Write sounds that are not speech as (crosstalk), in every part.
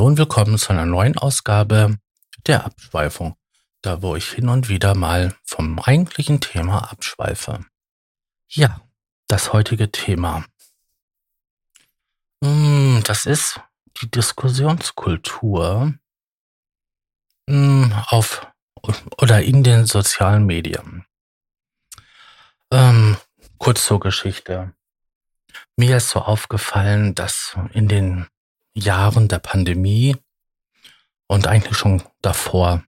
Hallo und willkommen zu einer neuen Ausgabe der Abschweifung, da wo ich hin und wieder mal vom eigentlichen Thema abschweife. Ja, das heutige Thema. Hm, das ist die Diskussionskultur hm, auf oder in den sozialen Medien. Ähm, kurz zur Geschichte. Mir ist so aufgefallen, dass in den Jahren der Pandemie und eigentlich schon davor.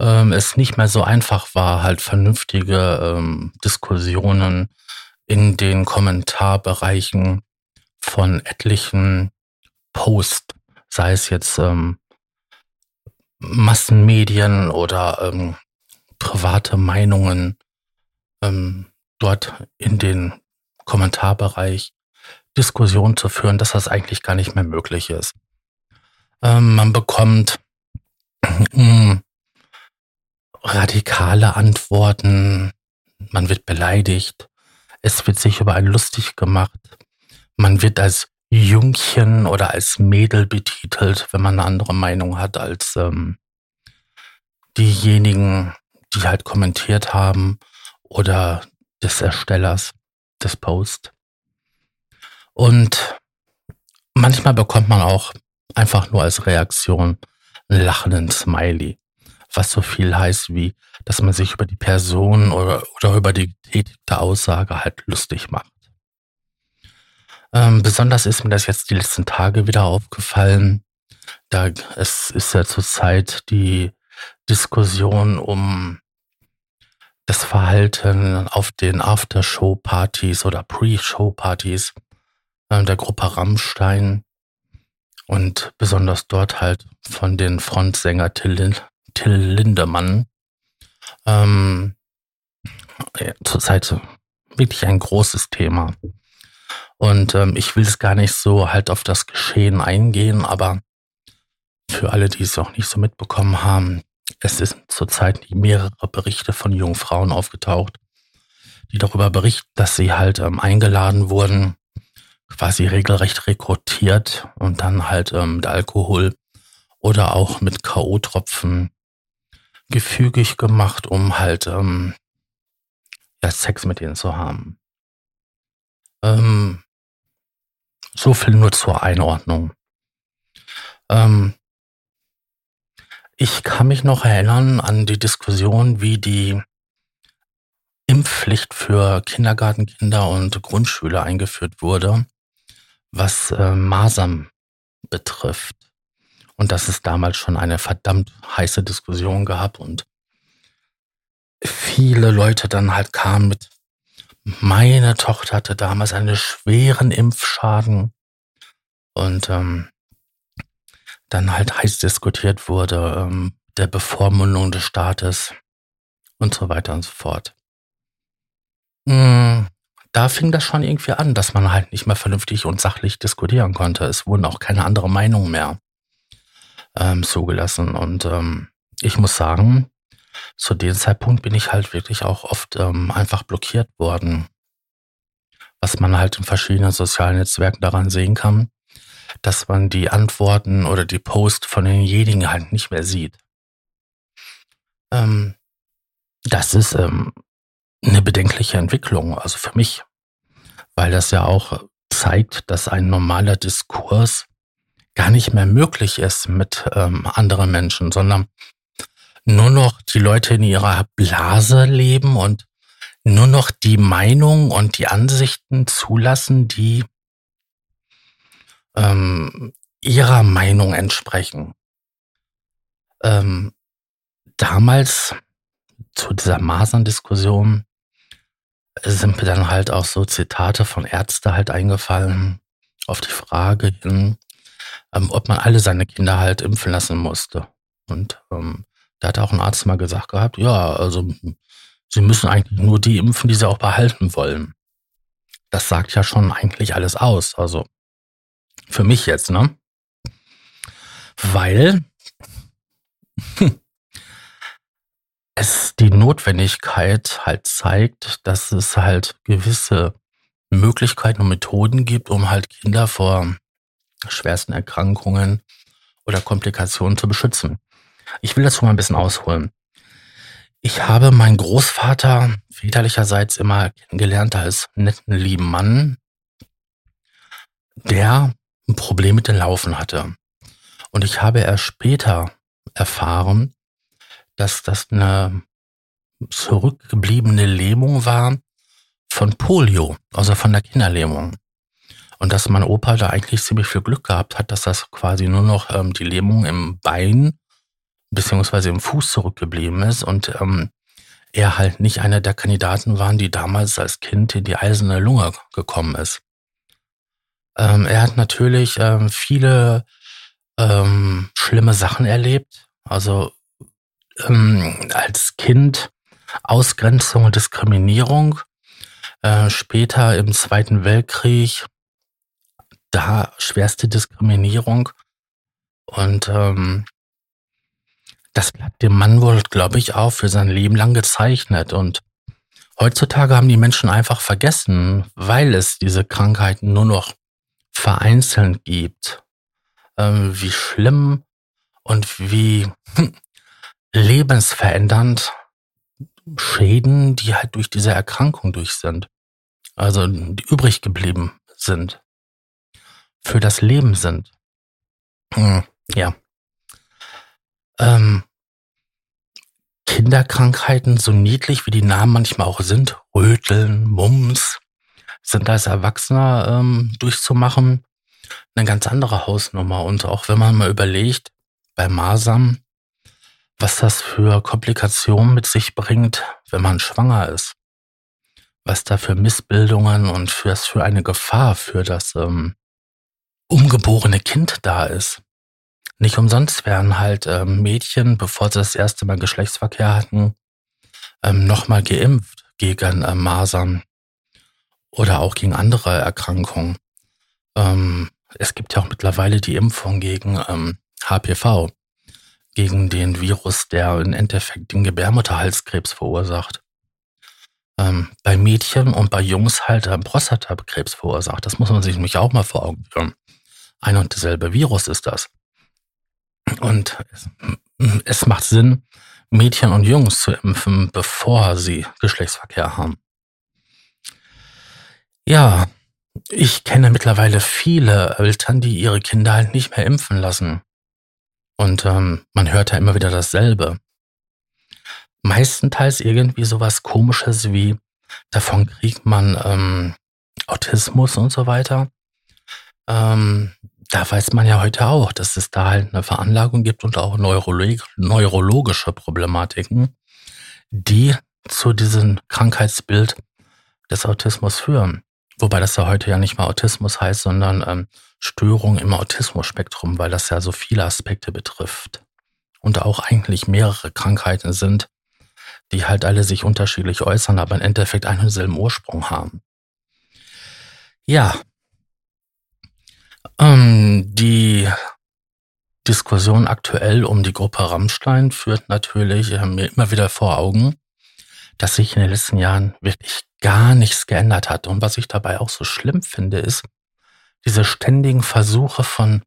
Ähm, es nicht mehr so einfach war, halt vernünftige ähm, Diskussionen in den Kommentarbereichen von etlichen Posts, sei es jetzt ähm, Massenmedien oder ähm, private Meinungen ähm, dort in den Kommentarbereich Diskussion zu führen, dass das eigentlich gar nicht mehr möglich ist. Ähm, man bekommt äh, radikale Antworten, man wird beleidigt, es wird sich über einen lustig gemacht, man wird als Jungchen oder als Mädel betitelt, wenn man eine andere Meinung hat als ähm, diejenigen, die halt kommentiert haben oder des Erstellers des Posts. Und manchmal bekommt man auch einfach nur als Reaktion einen lachenden Smiley, was so viel heißt wie, dass man sich über die Person oder, oder über die getätigte Aussage halt lustig macht. Ähm, besonders ist mir das jetzt die letzten Tage wieder aufgefallen. Da es ist ja zurzeit die Diskussion um das Verhalten auf den Aftershow-Partys oder Pre-Show-Partys der Gruppe Rammstein und besonders dort halt von den Frontsänger Till, Till Lindemann. Ähm, ja, zurzeit wirklich ein großes Thema. Und ähm, ich will es gar nicht so halt auf das Geschehen eingehen, aber für alle, die es auch nicht so mitbekommen haben, es sind zurzeit mehrere Berichte von jungen Frauen aufgetaucht, die darüber berichten, dass sie halt ähm, eingeladen wurden quasi regelrecht rekrutiert und dann halt ähm, mit Alkohol oder auch mit K.O.-Tropfen gefügig gemacht, um halt ähm, ja, Sex mit ihnen zu haben. Ähm, so viel nur zur Einordnung. Ähm, ich kann mich noch erinnern an die Diskussion, wie die Impfpflicht für Kindergartenkinder und Grundschüler eingeführt wurde was äh, Masern betrifft. Und dass es damals schon eine verdammt heiße Diskussion gab und viele Leute dann halt kamen mit, meine Tochter hatte damals einen schweren Impfschaden und ähm, dann halt heiß diskutiert wurde, ähm, der Bevormundung des Staates und so weiter und so fort. Hm, da fing das schon irgendwie an, dass man halt nicht mehr vernünftig und sachlich diskutieren konnte. Es wurden auch keine andere Meinungen mehr ähm, zugelassen. Und ähm, ich muss sagen, zu dem Zeitpunkt bin ich halt wirklich auch oft ähm, einfach blockiert worden. Was man halt in verschiedenen sozialen Netzwerken daran sehen kann, dass man die Antworten oder die Post von denjenigen halt nicht mehr sieht. Ähm, das ist ähm, eine bedenkliche Entwicklung, also für mich, weil das ja auch zeigt, dass ein normaler Diskurs gar nicht mehr möglich ist mit ähm, anderen Menschen, sondern nur noch die Leute in ihrer Blase leben und nur noch die Meinung und die Ansichten zulassen, die ähm, ihrer Meinung entsprechen. Ähm, damals zu dieser Masern-Diskussion sind mir dann halt auch so Zitate von Ärzte halt eingefallen auf die Frage hin, ähm, ob man alle seine Kinder halt impfen lassen musste. Und ähm, da hat auch ein Arzt mal gesagt gehabt, ja, also sie müssen eigentlich nur die impfen, die sie auch behalten wollen. Das sagt ja schon eigentlich alles aus. Also für mich jetzt, ne? Weil (laughs) hm, es die Notwendigkeit halt zeigt, dass es halt gewisse Möglichkeiten und Methoden gibt, um halt Kinder vor schwersten Erkrankungen oder Komplikationen zu beschützen. Ich will dazu mal ein bisschen ausholen. Ich habe meinen Großvater väterlicherseits immer kennengelernt als netten, lieben Mann, der ein Problem mit den Laufen hatte. Und ich habe erst später erfahren, dass das eine zurückgebliebene Lähmung war von Polio, also von der Kinderlähmung. Und dass mein Opa da eigentlich ziemlich viel Glück gehabt hat, dass das quasi nur noch ähm, die Lähmung im Bein beziehungsweise im Fuß zurückgeblieben ist und ähm, er halt nicht einer der Kandidaten waren, die damals als Kind in die eiserne Lunge gekommen ist. Ähm, er hat natürlich ähm, viele ähm, schlimme Sachen erlebt. Also ähm, als Kind Ausgrenzung und Diskriminierung. Äh, später im Zweiten Weltkrieg da schwerste Diskriminierung. Und ähm, das bleibt dem Mann wohl, glaube ich, auch für sein Leben lang gezeichnet. Und heutzutage haben die Menschen einfach vergessen, weil es diese Krankheiten nur noch vereinzelt gibt, ähm, wie schlimm und wie hm, lebensverändernd Schäden, die halt durch diese Erkrankung durch sind. Also die übrig geblieben sind. Für das Leben sind. Hm, ja. Ähm, Kinderkrankheiten, so niedlich wie die Namen manchmal auch sind, Röteln, Mumps, sind als Erwachsener ähm, durchzumachen eine ganz andere Hausnummer. Und auch wenn man mal überlegt, bei Masern, was das für Komplikationen mit sich bringt, wenn man schwanger ist. Was da für Missbildungen und was für eine Gefahr für das ähm, ungeborene Kind da ist. Nicht umsonst werden halt ähm, Mädchen, bevor sie das erste Mal Geschlechtsverkehr hatten, ähm, nochmal geimpft gegen äh, Masern oder auch gegen andere Erkrankungen. Ähm, es gibt ja auch mittlerweile die Impfung gegen ähm, HPV, gegen den Virus, der im Endeffekt den Gebärmutterhalskrebs verursacht. Ähm, bei Mädchen und bei Jungs halt äh, Prostatakrebs verursacht. Das muss man sich nämlich auch mal vor Augen führen. Ein und derselbe Virus ist das. Und es, es macht Sinn, Mädchen und Jungs zu impfen, bevor sie Geschlechtsverkehr haben. Ja, ich kenne mittlerweile viele Eltern, die ihre Kinder halt nicht mehr impfen lassen. Und ähm, man hört ja immer wieder dasselbe. Meistenteils irgendwie sowas komisches wie, davon kriegt man ähm, Autismus und so weiter. Ähm, da weiß man ja heute auch, dass es da halt eine Veranlagung gibt und auch neurolog neurologische Problematiken, die zu diesem Krankheitsbild des Autismus führen. Wobei das ja heute ja nicht mal Autismus heißt, sondern ähm, Störung im Autismus-Spektrum, weil das ja so viele Aspekte betrifft. Und auch eigentlich mehrere Krankheiten sind, die halt alle sich unterschiedlich äußern, aber im Endeffekt einen selben Ursprung haben. Ja. Ähm, die Diskussion aktuell um die Gruppe Rammstein führt natürlich äh, mir immer wieder vor Augen, dass sich in den letzten Jahren wirklich gar nichts geändert hat. Und was ich dabei auch so schlimm finde, ist diese ständigen Versuche von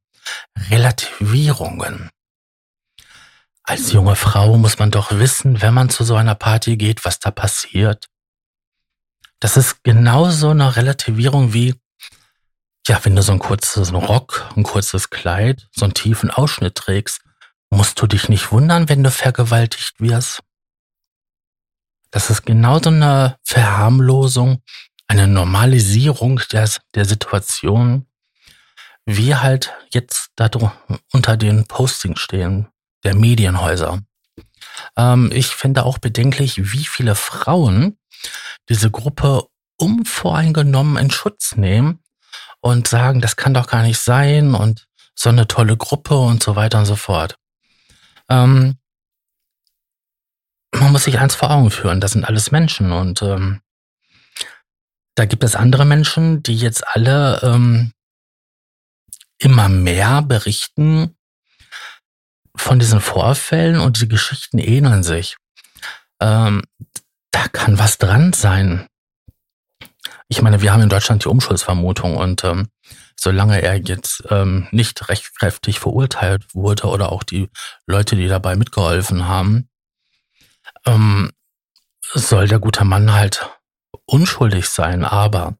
Relativierungen. Als junge Frau muss man doch wissen, wenn man zu so einer Party geht, was da passiert. Das ist genauso eine Relativierung wie, ja, wenn du so ein kurzes Rock, ein kurzes Kleid, so einen tiefen Ausschnitt trägst, musst du dich nicht wundern, wenn du vergewaltigt wirst. Das ist genauso eine Verharmlosung, eine Normalisierung der, der Situation, wie halt jetzt da unter den Postings stehen, der Medienhäuser. Ähm, ich finde auch bedenklich, wie viele Frauen diese Gruppe unvoreingenommen in Schutz nehmen und sagen, das kann doch gar nicht sein und so eine tolle Gruppe und so weiter und so fort. Ähm, man muss sich eins vor Augen führen, das sind alles Menschen und ähm, da gibt es andere Menschen, die jetzt alle ähm, immer mehr berichten von diesen Vorfällen und die Geschichten ähneln sich. Ähm, da kann was dran sein. Ich meine, wir haben in Deutschland die Umschuldvermutung und ähm, solange er jetzt ähm, nicht rechtskräftig verurteilt wurde oder auch die Leute, die dabei mitgeholfen haben, ähm, soll der gute Mann halt unschuldig sein. Aber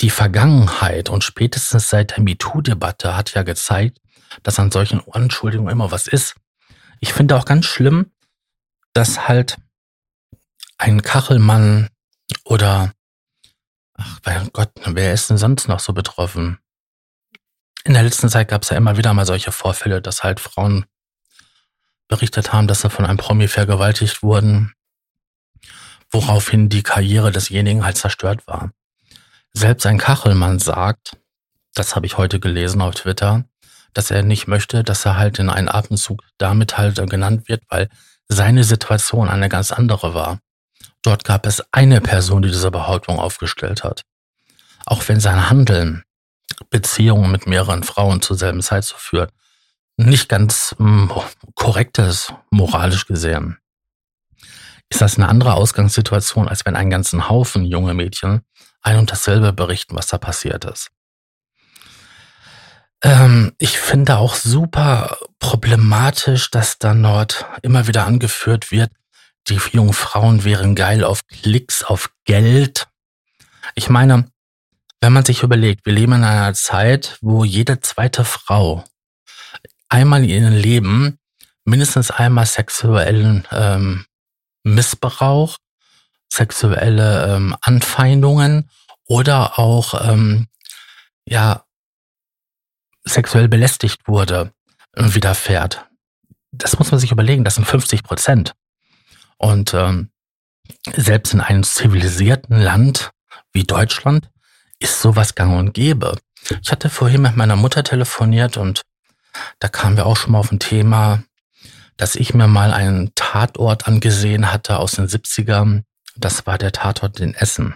die Vergangenheit und spätestens seit der MeToo-Debatte hat ja gezeigt, dass an solchen Anschuldigungen immer was ist. Ich finde auch ganz schlimm, dass halt ein Kachelmann oder ach mein Gott, wer ist denn sonst noch so betroffen? In der letzten Zeit gab es ja immer wieder mal solche Vorfälle, dass halt Frauen berichtet haben, dass sie von einem Promi vergewaltigt wurden, woraufhin die Karriere desjenigen halt zerstört war. Selbst ein Kachelmann sagt, das habe ich heute gelesen auf Twitter, dass er nicht möchte, dass er halt in einen Atemzug damit halt genannt wird, weil seine Situation eine ganz andere war. Dort gab es eine Person, die diese Behauptung aufgestellt hat. Auch wenn sein Handeln, Beziehungen mit mehreren Frauen zur selben Zeit zu führen, nicht ganz hm, korrekt moralisch gesehen, ist das eine andere Ausgangssituation, als wenn ein ganzen Haufen junge Mädchen ein und dasselbe berichten, was da passiert ist. Ähm, ich finde auch super problematisch, dass dann dort immer wieder angeführt wird, die jungen Frauen wären geil auf Klicks, auf Geld. Ich meine, wenn man sich überlegt, wir leben in einer Zeit, wo jede zweite Frau einmal in ihrem Leben mindestens einmal sexuellen ähm, Missbrauch, sexuelle ähm, Anfeindungen oder auch ähm, ja sexuell belästigt wurde, äh, widerfährt. Das muss man sich überlegen, das sind 50 Prozent. Und ähm, selbst in einem zivilisierten Land wie Deutschland ist sowas gang und gäbe. Ich hatte vorhin mit meiner Mutter telefoniert und da kamen wir auch schon mal auf ein Thema, dass ich mir mal einen Tatort angesehen hatte aus den 70ern. Das war der Tatort in Essen.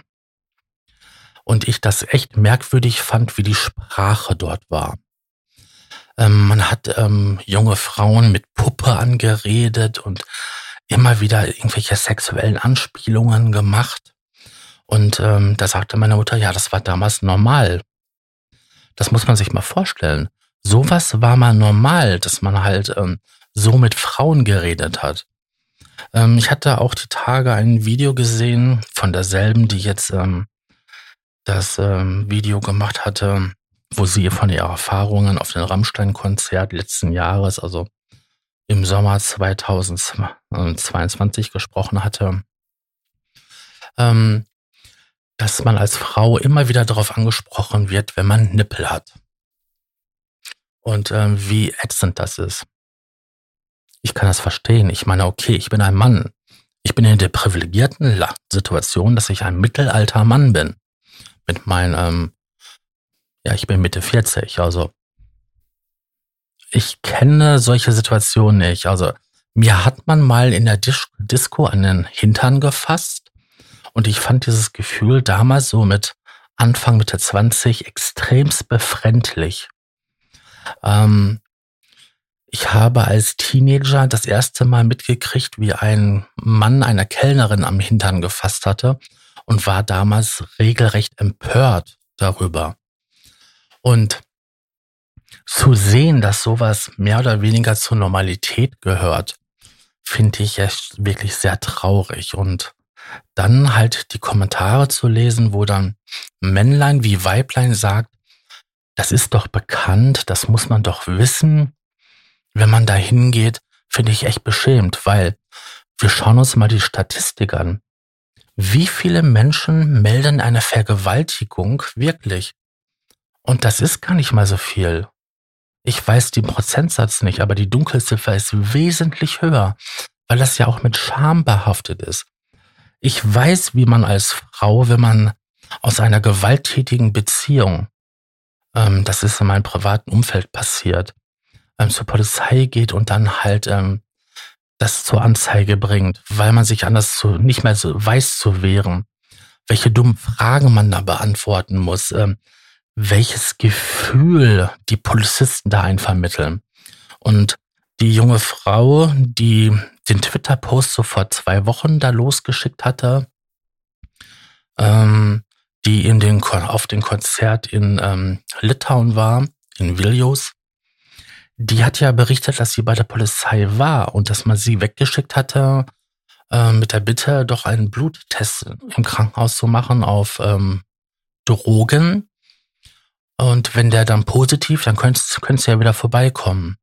Und ich das echt merkwürdig fand, wie die Sprache dort war. Ähm, man hat ähm, junge Frauen mit Puppe angeredet und immer wieder irgendwelche sexuellen Anspielungen gemacht. Und ähm, da sagte meine Mutter, ja, das war damals normal. Das muss man sich mal vorstellen. Sowas war mal normal, dass man halt ähm, so mit Frauen geredet hat. Ähm, ich hatte auch die Tage ein Video gesehen von derselben, die jetzt ähm, das ähm, Video gemacht hatte, wo sie von ihren Erfahrungen auf dem Rammstein-Konzert letzten Jahres, also im Sommer 2022 gesprochen hatte, ähm, dass man als Frau immer wieder darauf angesprochen wird, wenn man Nippel hat. Und ähm, wie ätzend das ist. Ich kann das verstehen. Ich meine, okay, ich bin ein Mann. Ich bin in der privilegierten Situation, dass ich ein mittelalter Mann bin. Mit meinem ähm, ja, ich bin Mitte 40, also ich kenne solche Situationen nicht. Also mir hat man mal in der Dis Disco an den Hintern gefasst und ich fand dieses Gefühl damals so mit Anfang Mitte 20 extremst befremdlich. Ähm, ich habe als Teenager das erste Mal mitgekriegt, wie ein Mann einer Kellnerin am Hintern gefasst hatte und war damals regelrecht empört darüber. Und zu sehen, dass sowas mehr oder weniger zur Normalität gehört, finde ich echt wirklich sehr traurig. Und dann halt die Kommentare zu lesen, wo dann Männlein wie Weiblein sagt, das ist doch bekannt, das muss man doch wissen. Wenn man da hingeht, finde ich echt beschämt, weil wir schauen uns mal die Statistik an. Wie viele Menschen melden eine Vergewaltigung wirklich? Und das ist gar nicht mal so viel. Ich weiß den Prozentsatz nicht, aber die Dunkelziffer ist wesentlich höher, weil das ja auch mit Scham behaftet ist. Ich weiß, wie man als Frau, wenn man aus einer gewalttätigen Beziehung, ähm, das ist in meinem privaten Umfeld passiert, ähm, zur Polizei geht und dann halt ähm, das zur Anzeige bringt, weil man sich anders zu, nicht mehr so weiß zu wehren, welche dummen Fragen man da beantworten muss, ähm, welches Gefühl die Polizisten da einvermitteln. Und die junge Frau, die den Twitter-Post so vor zwei Wochen da losgeschickt hatte, ähm, die in den, auf dem Konzert in ähm, Litauen war, in Vilnius, die hat ja berichtet, dass sie bei der Polizei war und dass man sie weggeschickt hatte äh, mit der Bitte, doch einen Bluttest im Krankenhaus zu machen auf ähm, Drogen. Und wenn der dann positiv, dann könntest, könntest du ja wieder vorbeikommen.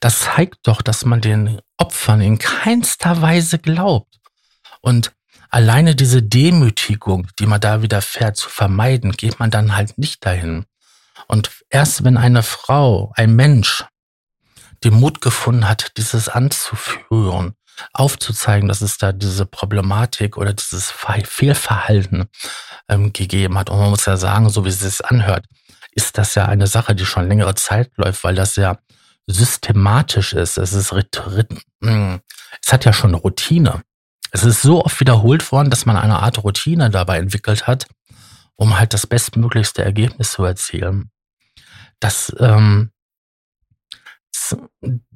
Das zeigt doch, dass man den Opfern in keinster Weise glaubt. Und alleine diese Demütigung, die man da widerfährt, zu vermeiden, geht man dann halt nicht dahin. Und erst wenn eine Frau, ein Mensch, den Mut gefunden hat, dieses anzuführen, aufzuzeigen, dass es da diese Problematik oder dieses Fehlverhalten ähm, gegeben hat. Und man muss ja sagen, so wie es sich anhört, ist das ja eine Sache, die schon längere Zeit läuft, weil das ja systematisch ist. Es ist, hm, es hat ja schon Routine. Es ist so oft wiederholt worden, dass man eine Art Routine dabei entwickelt hat, um halt das bestmöglichste Ergebnis zu erzielen. Das, ähm,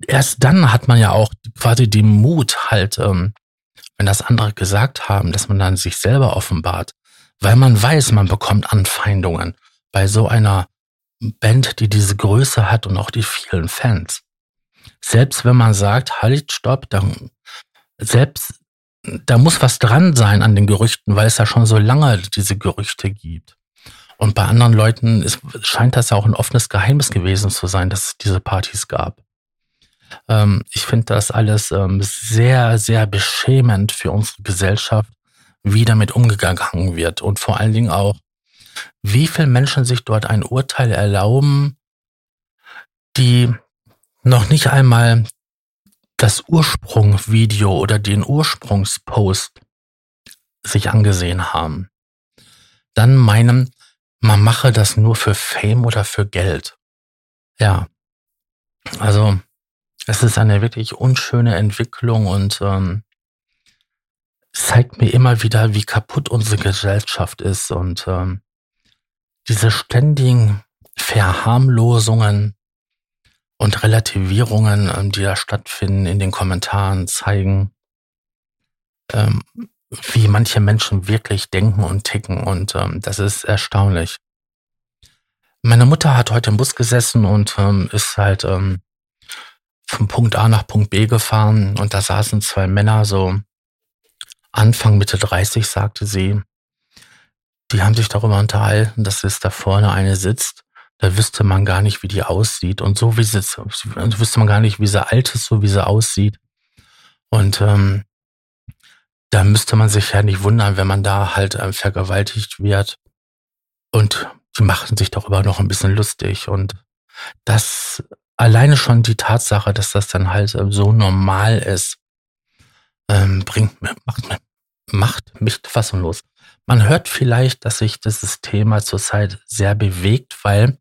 erst dann hat man ja auch quasi den Mut halt, ähm, wenn das andere gesagt haben, dass man dann sich selber offenbart, weil man weiß, man bekommt Anfeindungen bei so einer Band, die diese Größe hat und auch die vielen Fans. Selbst wenn man sagt, halt, stopp, dann, selbst, da muss was dran sein an den Gerüchten, weil es ja schon so lange diese Gerüchte gibt. Und bei anderen Leuten ist, scheint das ja auch ein offenes Geheimnis gewesen zu sein, dass es diese Partys gab. Ähm, ich finde das alles ähm, sehr, sehr beschämend für unsere Gesellschaft, wie damit umgegangen wird. Und vor allen Dingen auch, wie viele Menschen sich dort ein Urteil erlauben, die noch nicht einmal das Ursprungsvideo oder den Ursprungspost sich angesehen haben. Dann meinen, man mache das nur für Fame oder für Geld. Ja, also es ist eine wirklich unschöne Entwicklung und ähm, zeigt mir immer wieder, wie kaputt unsere Gesellschaft ist und ähm, diese ständigen Verharmlosungen und Relativierungen, ähm, die da stattfinden in den Kommentaren, zeigen, ähm, wie manche Menschen wirklich denken und ticken. Und ähm, das ist erstaunlich. Meine Mutter hat heute im Bus gesessen und ist halt ähm, vom Punkt A nach Punkt B gefahren und da saßen zwei Männer, so Anfang, Mitte 30, sagte sie. Die haben sich darüber unterhalten, dass es da vorne eine sitzt. Da wüsste man gar nicht, wie die aussieht. Und so wie sie, wüsste man gar nicht, wie sie alt ist, so wie sie aussieht. Und ähm, da müsste man sich ja nicht wundern, wenn man da halt ähm, vergewaltigt wird. Und die machten sich darüber noch ein bisschen lustig. Und das alleine schon die Tatsache, dass das dann halt ähm, so normal ist, ähm, bringt macht, macht mich fassungslos. Man hört vielleicht, dass sich dieses Thema zurzeit sehr bewegt, weil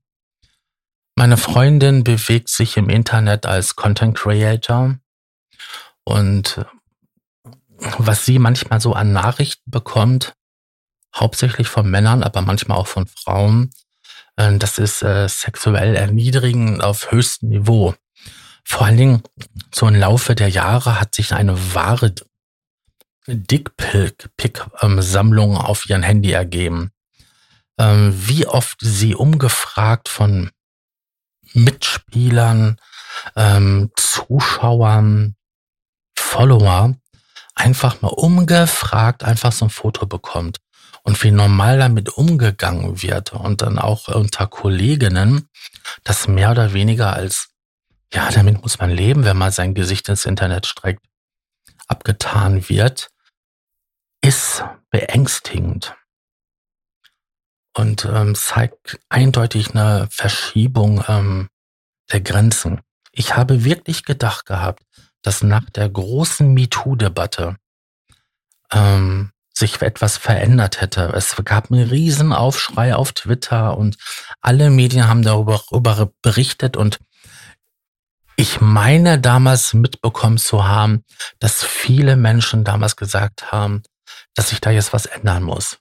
meine Freundin bewegt sich im Internet als Content Creator und was sie manchmal so an Nachrichten bekommt, hauptsächlich von Männern, aber manchmal auch von Frauen, äh, das ist äh, sexuell erniedrigend auf höchstem Niveau. Vor allen Dingen, so im Laufe der Jahre hat sich eine wahre Dickpick-Sammlung auf ihrem Handy ergeben. Ähm, wie oft sie umgefragt von Mitspielern, ähm, Zuschauern, Follower einfach mal umgefragt einfach so ein Foto bekommt. Und wie normal damit umgegangen wird und dann auch unter Kolleginnen, das mehr oder weniger als, ja, damit muss man leben, wenn man sein Gesicht ins Internet streckt, abgetan wird, ist beängstigend und ähm, zeigt eindeutig eine Verschiebung ähm, der Grenzen. Ich habe wirklich gedacht gehabt, dass nach der großen MeToo-Debatte ähm, sich etwas verändert hätte. Es gab einen riesen Aufschrei auf Twitter und alle Medien haben darüber, darüber berichtet und ich meine damals mitbekommen zu haben, dass viele Menschen damals gesagt haben, dass sich da jetzt was ändern muss.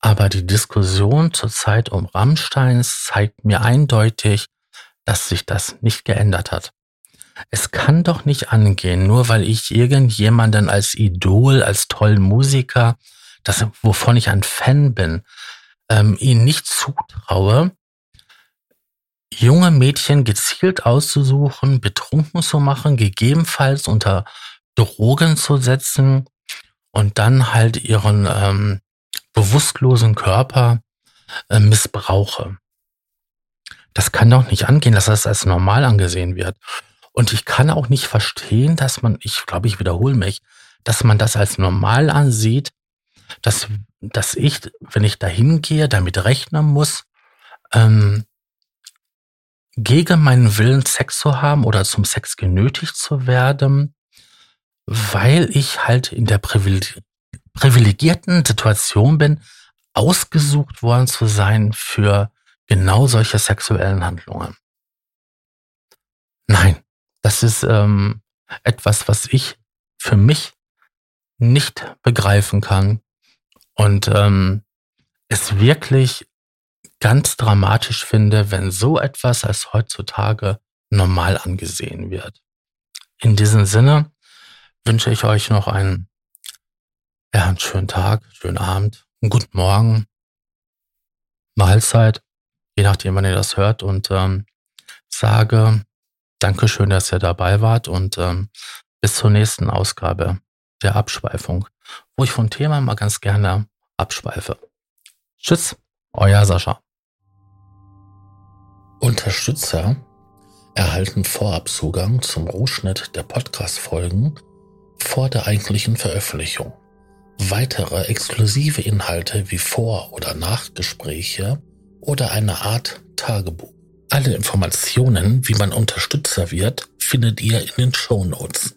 Aber die Diskussion zurzeit um Rammsteins zeigt mir eindeutig, dass sich das nicht geändert hat. Es kann doch nicht angehen, nur weil ich irgendjemanden als Idol, als tollen Musiker, das, wovon ich ein Fan bin, ähm, ihnen nicht zutraue, junge Mädchen gezielt auszusuchen, betrunken zu machen, gegebenenfalls unter Drogen zu setzen und dann halt ihren ähm, bewusstlosen Körper äh, missbrauche. Das kann doch nicht angehen, dass das als normal angesehen wird. Und ich kann auch nicht verstehen, dass man, ich glaube, ich wiederhole mich, dass man das als normal ansieht, dass, dass ich, wenn ich dahin gehe, damit rechnen muss, ähm, gegen meinen Willen Sex zu haben oder zum Sex genötigt zu werden, weil ich halt in der privilegierten Situation bin, ausgesucht worden zu sein für genau solche sexuellen Handlungen. Nein, das ist ähm, etwas, was ich für mich nicht begreifen kann und ähm, es wirklich ganz dramatisch finde, wenn so etwas als heutzutage normal angesehen wird. In diesem Sinne wünsche ich euch noch einen, ja, einen schönen Tag, schönen Abend, einen guten Morgen, Mahlzeit, je nachdem, wann ihr das hört und ähm, sage Dankeschön, dass ihr dabei wart und ähm, bis zur nächsten Ausgabe der Abschweifung, wo ich vom Thema mal ganz gerne abschweife. Tschüss, euer Sascha. Unterstützer erhalten Vorabzugang zum Rohschnitt der Podcast-Folgen vor der eigentlichen Veröffentlichung. Weitere exklusive Inhalte wie Vor- oder Nachgespräche oder eine Art Tagebuch. Alle Informationen, wie man Unterstützer wird, findet ihr in den Show Notes.